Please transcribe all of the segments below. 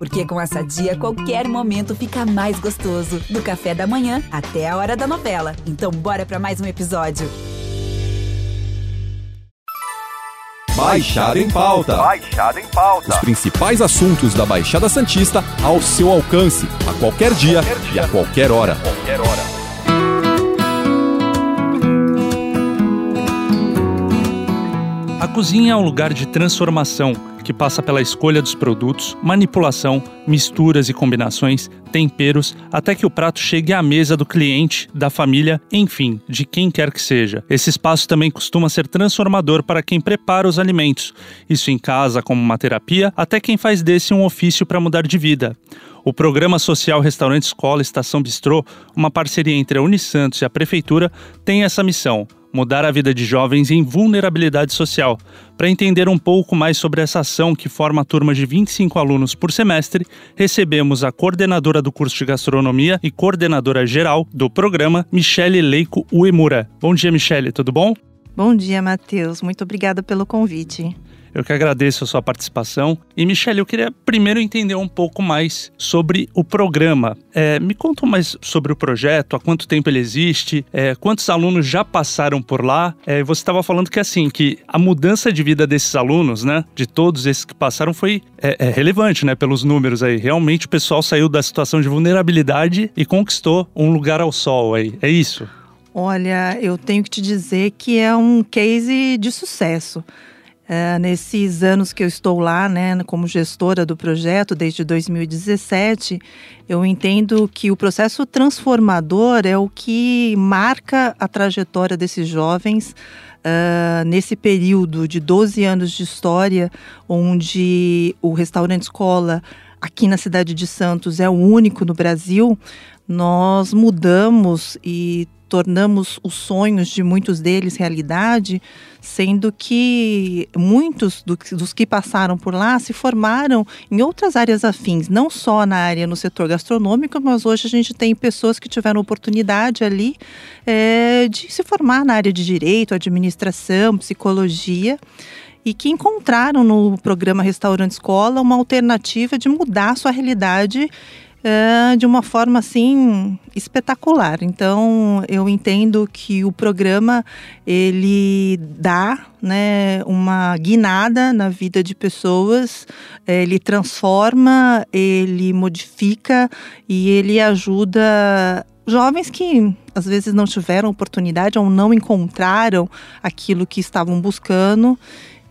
Porque com essa dia, qualquer momento fica mais gostoso. Do café da manhã até a hora da novela. Então, bora para mais um episódio. Baixada em pauta. Baixada em pauta. Os principais assuntos da Baixada Santista ao seu alcance, a qualquer dia, Qualquer dia. e a qualquer hora. Qualquer hora. A cozinha é um lugar de transformação que passa pela escolha dos produtos, manipulação, misturas e combinações, temperos, até que o prato chegue à mesa do cliente, da família, enfim, de quem quer que seja. Esse espaço também costuma ser transformador para quem prepara os alimentos, isso em casa como uma terapia, até quem faz desse um ofício para mudar de vida. O programa social Restaurante Escola Estação Bistrô, uma parceria entre a Unisantos e a Prefeitura, tem essa missão: mudar a vida de jovens em vulnerabilidade social. Para entender um pouco mais sobre essa ação que forma a turma de 25 alunos por semestre, recebemos a coordenadora do curso de gastronomia e coordenadora geral do programa, Michele Leico Uemura. Bom dia, Michele, tudo bom? Bom dia, Matheus. Muito obrigada pelo convite. Eu que agradeço a sua participação. E, Michele, eu queria primeiro entender um pouco mais sobre o programa. É, me conta mais sobre o projeto, há quanto tempo ele existe, é, quantos alunos já passaram por lá. É, você estava falando que, assim, que a mudança de vida desses alunos, né, de todos esses que passaram, foi é, é relevante, né, pelos números aí. Realmente o pessoal saiu da situação de vulnerabilidade e conquistou um lugar ao sol aí. É isso? Olha, eu tenho que te dizer que é um case de sucesso. É, nesses anos que eu estou lá, né, como gestora do projeto, desde 2017, eu entendo que o processo transformador é o que marca a trajetória desses jovens uh, nesse período de 12 anos de história, onde o restaurante escola aqui na cidade de Santos é o único no Brasil, nós mudamos e tornamos os sonhos de muitos deles realidade, sendo que muitos do, dos que passaram por lá se formaram em outras áreas afins, não só na área no setor gastronômico, mas hoje a gente tem pessoas que tiveram oportunidade ali é, de se formar na área de direito, administração, psicologia e que encontraram no programa Restaurante Escola uma alternativa de mudar sua realidade é, de uma forma assim espetacular. Então eu entendo que o programa ele dá né, uma guinada na vida de pessoas, é, ele transforma, ele modifica e ele ajuda jovens que às vezes não tiveram oportunidade ou não encontraram aquilo que estavam buscando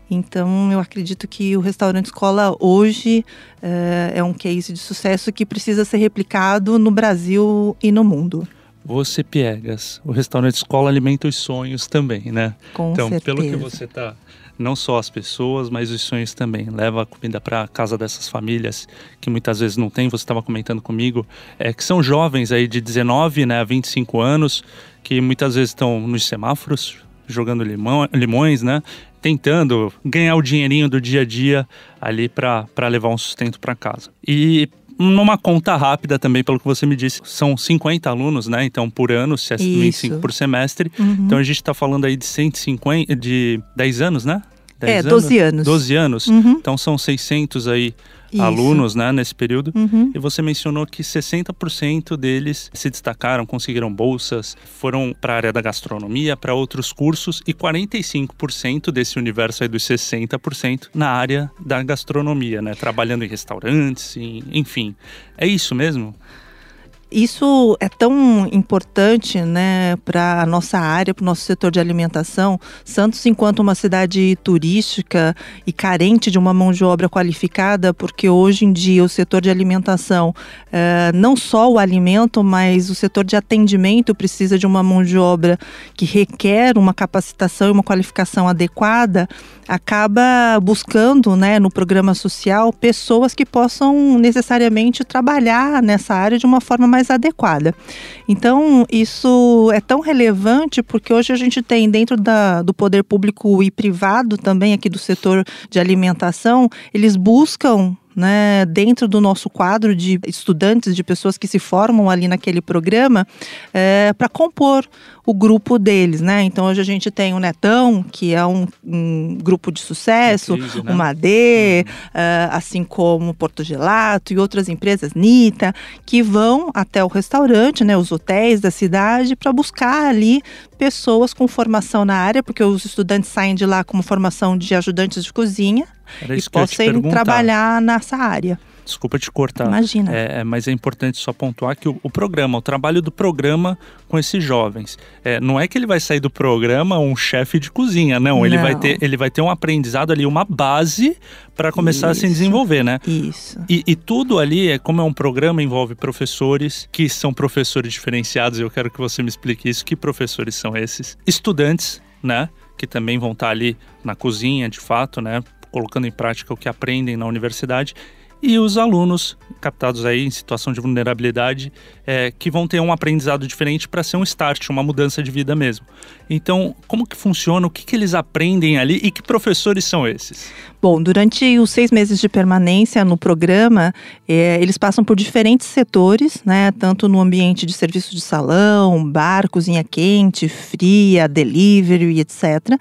então, eu acredito que o restaurante escola hoje é, é um case de sucesso que precisa ser replicado no Brasil e no mundo. Você piegas, o restaurante escola alimenta os sonhos também, né? Com então, certeza. pelo que você tá, não só as pessoas, mas os sonhos também. Leva a comida para casa dessas famílias que muitas vezes não tem. Você estava comentando comigo, é que são jovens aí de 19, né, a 25 anos, que muitas vezes estão nos semáforos jogando limão, limões, né? Tentando ganhar o dinheirinho do dia a dia ali para levar um sustento para casa. E numa conta rápida também, pelo que você me disse, são 50 alunos, né? Então, por ano, se é Isso. 25 por semestre. Uhum. Então, a gente está falando aí de 150, de 10 anos, né? É, 10 12 anos. 12 anos. Uhum. Então, são 600 aí Isso. alunos, né, nesse período. Uhum. E você mencionou que 60% deles se destacaram, conseguiram bolsas, foram para a área da gastronomia, para outros cursos, e 45% desse universo aí dos 60% na área da gastronomia, né? Trabalhando em restaurantes, em- enfim. É isso mesmo? Isso é tão importante né, para a nossa área, para o nosso setor de alimentação. Santos, enquanto uma cidade turística e carente de uma mão de obra qualificada, porque hoje em dia o setor de alimentação, eh, não só o alimento, mas o setor de atendimento precisa de uma mão de obra que requer uma capacitação e uma qualificação adequada, acaba buscando né, no programa social pessoas que possam necessariamente trabalhar nessa área de uma forma mais adequada. Então, isso é tão relevante porque hoje a gente tem dentro da, do poder público e privado também aqui do setor de alimentação, eles buscam né, dentro do nosso quadro de estudantes, de pessoas que se formam ali naquele programa, é, para compor o grupo deles, né? Então hoje a gente tem o Netão, que é um, um grupo de sucesso, crise, né? o Madê, uhum. uh, assim como Porto Gelato e outras empresas, Nita, que vão até o restaurante, né? Os hotéis da cidade para buscar ali pessoas com formação na área, porque os estudantes saem de lá com formação de ajudantes de cozinha e possam trabalhar nessa área. Desculpa te cortar. Imagina. É, é, mas é importante só pontuar que o, o, programa, o trabalho do programa com esses jovens, é, não é que ele vai sair do programa um chefe de cozinha, não. não. Ele, vai ter, ele vai ter um aprendizado ali, uma base para começar Isso. a se desenvolver, né? Isso. E, e, tudo ali, é como é um programa, envolve professores que são professores diferenciados. Eu quero que você me explique isso. Que professores são esses? Estudantes, né? Que também vão estar ali na cozinha, de fato, né? Colocando em prática o que aprendem na universidade e os alunos captados aí em situação de vulnerabilidade é, que vão ter um aprendizado diferente para ser um start, uma mudança de vida mesmo. Então, como que funciona? O que, que eles aprendem ali e que professores são esses? Bom, durante os seis meses de permanência no programa, é, eles passam por diferentes setores, né? Tanto no ambiente de serviço de salão, bar, cozinha quente, fria, delivery, etc.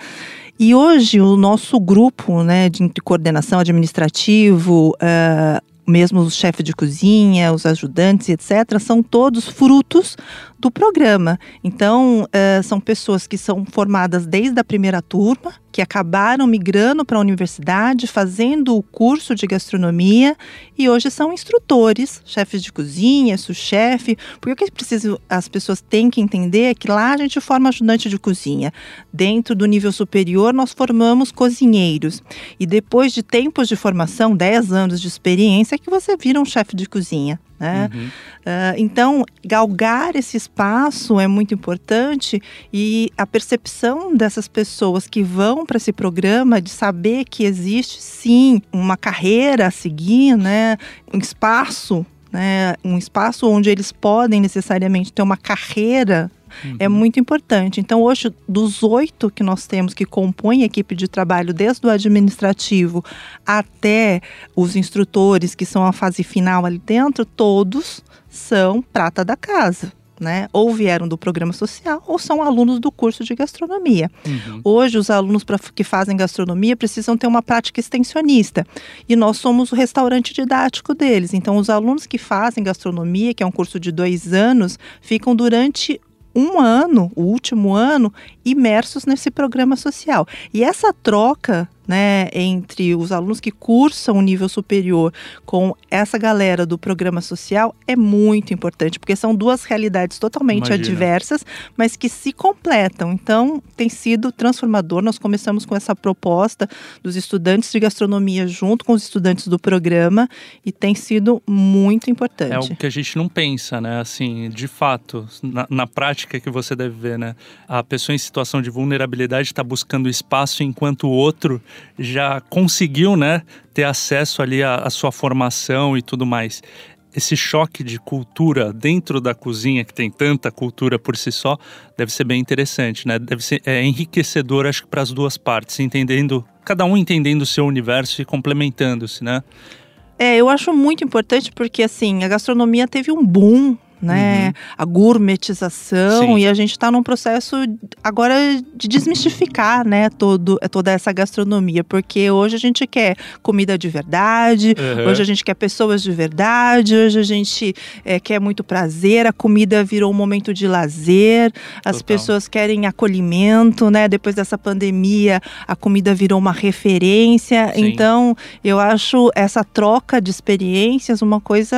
E hoje o nosso grupo né, de coordenação administrativo, uh, mesmo os chefes de cozinha, os ajudantes, etc., são todos frutos do programa. Então, uh, são pessoas que são formadas desde a primeira turma, que acabaram migrando para a universidade, fazendo o curso de gastronomia e hoje são instrutores, chefes de cozinha, sous-chefe. Porque o que preciso, as pessoas têm que entender é que lá a gente forma ajudante de cozinha. Dentro do nível superior, nós formamos cozinheiros. E depois de tempos de formação, 10 anos de experiência, é que você vira um chefe de cozinha. Né? Uhum. Uh, então, galgar esse espaço é muito importante e a percepção dessas pessoas que vão para esse programa de saber que existe sim uma carreira a seguir, né? um espaço né, um espaço onde eles podem necessariamente ter uma carreira é uhum. é muito importante. Então, hoje, dos oito que nós temos que compõem a equipe de trabalho, desde o administrativo até os instrutores, que são a fase final ali dentro, todos são prata da casa né? Ou vieram do programa social ou são alunos do curso de gastronomia. Uhum. Hoje, os alunos pra, que fazem gastronomia precisam ter uma prática extensionista. E nós somos o restaurante didático deles. Então, os alunos que fazem gastronomia, que é um curso de dois anos, ficam durante um ano, o último ano, imersos nesse programa social. E essa troca né, entre os alunos que cursam o nível superior com essa galera do programa social é muito importante, porque são duas realidades totalmente Imagina. adversas, mas que se completam. Então, tem sido transformador. Nós começamos com essa proposta dos estudantes de gastronomia junto com os estudantes do programa e tem sido muito importante. É algo que a gente não pensa, né? Assim, de fato, na, na prática que você deve ver, né? A pessoa em situação de vulnerabilidade está buscando espaço enquanto o outro já conseguiu, né, ter acesso ali à, à sua formação e tudo mais esse choque de cultura dentro da cozinha, que tem tanta cultura por si só, deve ser bem interessante, né? Deve ser é, enriquecedor, acho que para as duas partes, entendendo, cada um entendendo o seu universo e complementando-se, né? É, eu acho muito importante porque, assim, a gastronomia teve um boom né? Uhum. A gourmetização Sim. e a gente está num processo agora de desmistificar, né? Todo, toda essa gastronomia, porque hoje a gente quer comida de verdade, uhum. hoje a gente quer pessoas de verdade, hoje a gente é, quer muito prazer, a comida virou um momento de lazer, as Total. pessoas querem acolhimento, né? Depois dessa pandemia, a comida virou uma referência. Sim. Então, eu acho essa troca de experiências uma coisa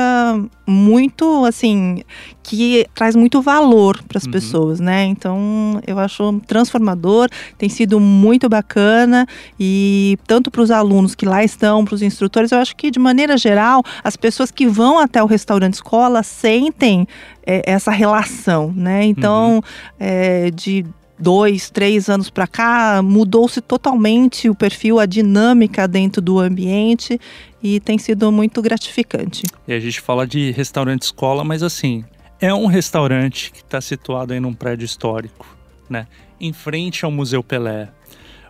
muito assim que traz muito valor para as uhum. pessoas, né? Então eu acho transformador, tem sido muito bacana e tanto para os alunos que lá estão, para os instrutores, eu acho que de maneira geral as pessoas que vão até o restaurante escola sentem é, essa relação, né? Então uhum. é, de dois, três anos para cá, mudou-se totalmente o perfil, a dinâmica dentro do ambiente e tem sido muito gratificante. E a gente fala de restaurante escola, mas assim, é um restaurante que está situado aí num prédio histórico, né? Em frente ao Museu Pelé.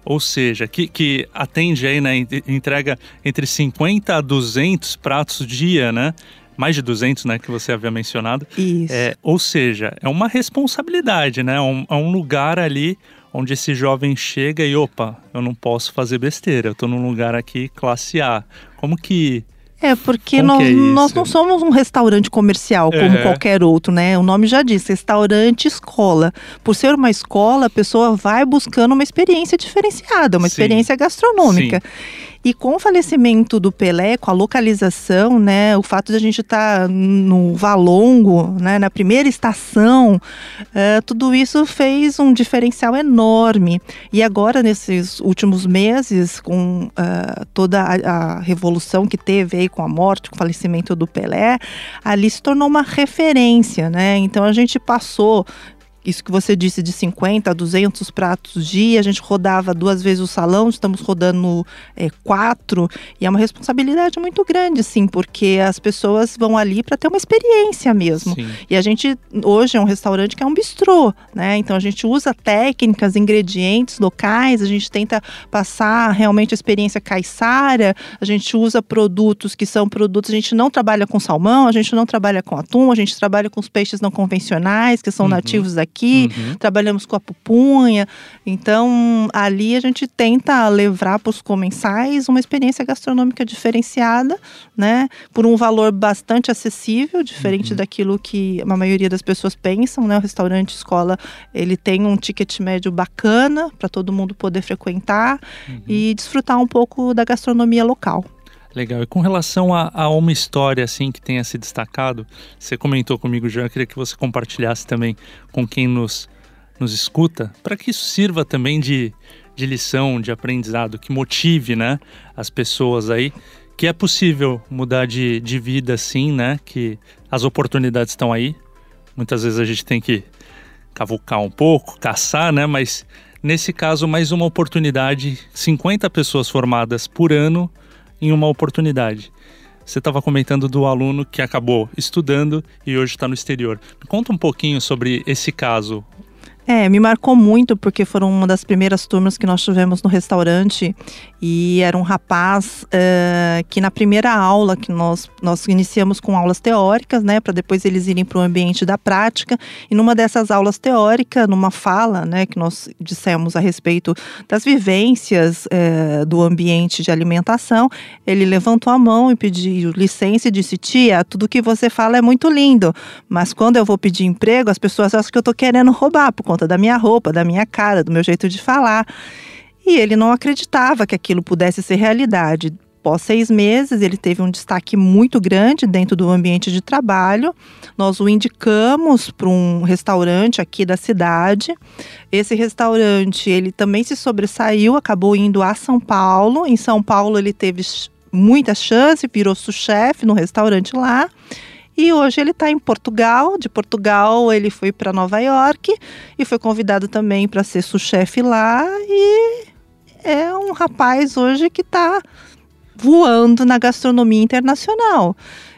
ou seja, que, que atende aí, né, entrega entre 50 a 200 pratos dia, né? Mais de 200, né, que você havia mencionado. Isso. É, ou seja, é uma responsabilidade, né? É um, é um lugar ali onde esse jovem chega e, opa, eu não posso fazer besteira, eu estou num lugar aqui classe A. Como que é, porque nós, é nós não somos um restaurante comercial como é. qualquer outro, né? O nome já diz, restaurante escola. Por ser uma escola, a pessoa vai buscando uma experiência diferenciada, uma Sim. experiência gastronômica. Sim. E com o falecimento do Pelé, com a localização, né, o fato de a gente estar tá no Valongo, né, na primeira estação, uh, tudo isso fez um diferencial enorme. E agora, nesses últimos meses, com uh, toda a, a, revolução que teve aí com a morte, com o falecimento do Pelé, ali se tornou uma referência, né? Então a gente passou isso que você disse de 50 a 200 pratos dia, a gente rodava duas vezes o salão, estamos rodando é, quatro, e é uma responsabilidade muito grande, sim, porque as pessoas vão ali para ter uma experiência mesmo. Sim. E a gente, hoje, é um restaurante que é um bistrô, né? Então a gente usa técnicas, ingredientes locais, a gente tenta passar realmente a experiência caiçara, a gente usa produtos que são produtos, a gente não trabalha com salmão, a gente não trabalha com atum, a gente trabalha com os peixes não convencionais, que são uhum. nativos daqui aqui, uhum. trabalhamos com a pupunha. Então, ali a gente tenta levar para os comensais uma experiência gastronômica diferenciada, né? Por um valor bastante acessível, diferente uhum. daquilo que a maioria das pessoas pensam, né? O restaurante escola, ele tem um ticket médio bacana para todo mundo poder frequentar uhum. e desfrutar um pouco da gastronomia local. Legal. E com relação a, a, uma história assim que tenha se destacado, você comentou comigo já, eu queria que você compartilhasse também com quem nos, nos escuta, para que isso sirva também de, de lição, de aprendizado, que motive né, as pessoas aí, que é possível mudar de, de vida sim, né? Que as oportunidades estão aí. Muitas vezes a gente tem que cavucar um pouco, caçar, né? Mas nesse caso, mais uma oportunidade, 50 pessoas formadas por ano em uma oportunidade. Você estava comentando do aluno que acabou estudando e hoje está no exterior. Conta um pouquinho sobre esse caso. É, me marcou muito porque foram uma das primeiras turmas que nós tivemos no restaurante e era um rapaz uh, que na primeira aula que nós, nós iniciamos com aulas teóricas, né, para depois eles irem para o ambiente da prática e numa dessas aulas teóricas, numa fala, né, que nós dissemos a respeito das vivências uh, do ambiente de alimentação, ele levantou a mão e pediu licença e disse: tia, tudo que você fala é muito lindo, mas quando eu vou pedir emprego, as pessoas acham que eu estou querendo roubar por conta da minha roupa, da minha cara, do meu jeito de falar. E ele não acreditava que aquilo pudesse ser realidade. Após seis meses, ele teve um destaque muito grande dentro do ambiente de trabalho. Nós o indicamos para um restaurante aqui da cidade. Esse restaurante, ele também se sobressaiu, acabou indo a São Paulo. Em São Paulo, ele teve muita chance, virou chefe no restaurante lá. E hoje ele está em Portugal. De Portugal, ele foi para Nova York e foi convidado também para ser chefe lá. E é um rapaz hoje que está voando na gastronomia internacional.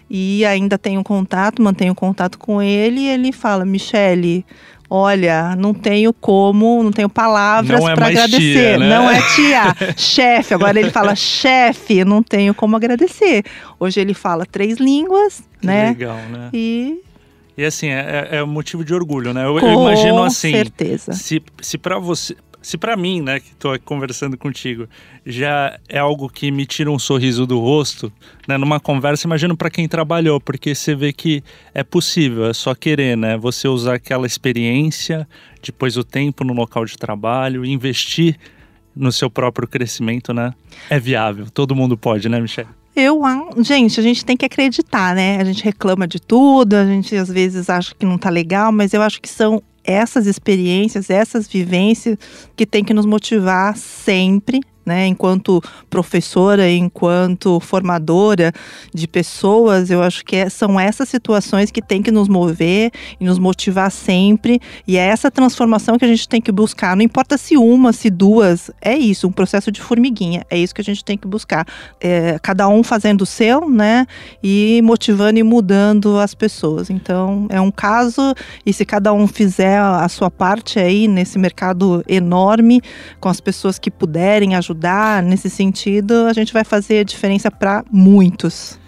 E ainda tenho contato, mantenho contato com ele e ele fala, Michele, olha, não tenho como, não tenho palavras é para agradecer. Tia, né? Não é tia, chefe. Agora ele fala chefe, não tenho como agradecer. Hoje ele fala três línguas, que né? Legal, né? E e assim, é, é, é motivo de orgulho, né? Eu, eu imagino assim. certeza. Se, se para você se para mim, né, que estou conversando contigo, já é algo que me tira um sorriso do rosto, né, numa conversa, imagino para quem trabalhou, porque você vê que é possível, é só querer, né, você usar aquela experiência, depois o tempo no local de trabalho, investir no seu próprio crescimento, né? É viável, todo mundo pode, né, Michelle? Eu, gente, a gente tem que acreditar, né? A gente reclama de tudo, a gente às vezes acha que não tá legal, mas eu acho que são essas experiências, essas vivências que tem que nos motivar sempre né? Enquanto professora, enquanto formadora de pessoas, eu acho que é, são essas situações que tem que nos mover e nos motivar sempre. E é essa transformação que a gente tem que buscar. Não importa se uma, se duas, é isso, um processo de formiguinha. É isso que a gente tem que buscar. É, cada um fazendo o seu, né? E motivando e mudando as pessoas. Então, é um caso, e se cada um fizer a sua parte aí nesse mercado enorme, com as pessoas que puderem ajudar ajudar nesse sentido, a gente vai fazer diferença para muitos.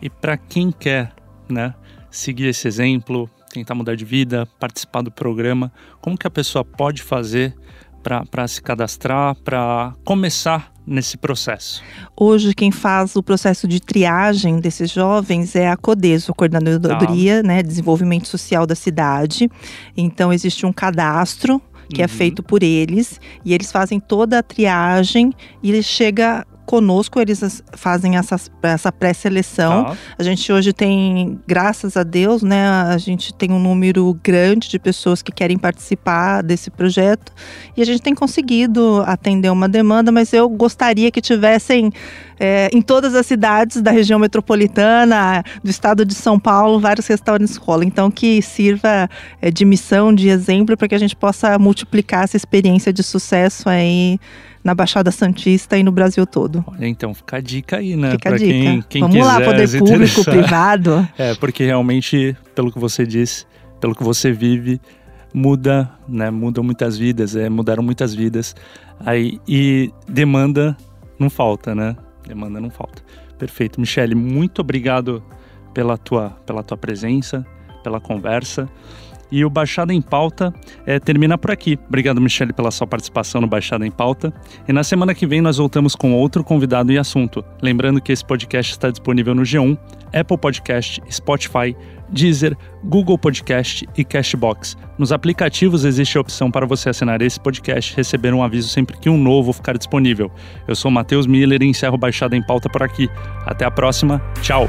E para quem quer, né, seguir esse exemplo, tentar mudar de vida, participar do programa, como que a pessoa pode fazer para se cadastrar, para começar nesse processo? Hoje, quem faz o processo de triagem desses jovens é a CODESO, a Coordenadoria tá. né, Desenvolvimento Social da cidade. Então, existe um cadastro que é uhum. é feito por eles, e eles fazem toda a triagem e ele chega conosco, eles fazem essa, essa pré-seleção. Tá. A gente hoje tem, graças a Deus, né, a gente tem um número grande de pessoas que querem participar desse projeto e a gente tem conseguido atender uma demanda, mas eu gostaria que tivessem é, em todas as cidades da região metropolitana, do estado de São Paulo, vários restaurantes escola. Então, que sirva é, de missão, de exemplo, para que a gente possa multiplicar essa experiência de sucesso aí na Baixada Santista e no Brasil todo. Olha, então fica a dica aí, né? Fica pra a dica. Quem, quem Vamos quiser lá, poder público, privado. É, porque realmente, pelo que você disse, pelo que você vive, muda, né? Mudam muitas vidas, é, mudaram muitas vidas. Aí, e demanda não falta, né? Demanda não falta. Perfeito. Michele, muito obrigado pela tua, pela tua presença, pela conversa. E o Baixada em Pauta é, termina por aqui. Obrigado, Michele, pela sua participação no Baixada em Pauta. E na semana que vem nós voltamos com outro convidado e assunto. Lembrando que esse podcast está disponível no G1, Apple Podcast, Spotify, Deezer, Google Podcast e Cashbox. Nos aplicativos existe a opção para você assinar esse podcast e receber um aviso sempre que um novo ficar disponível. Eu sou Matheus Miller e encerro Baixada em Pauta por aqui. Até a próxima. Tchau!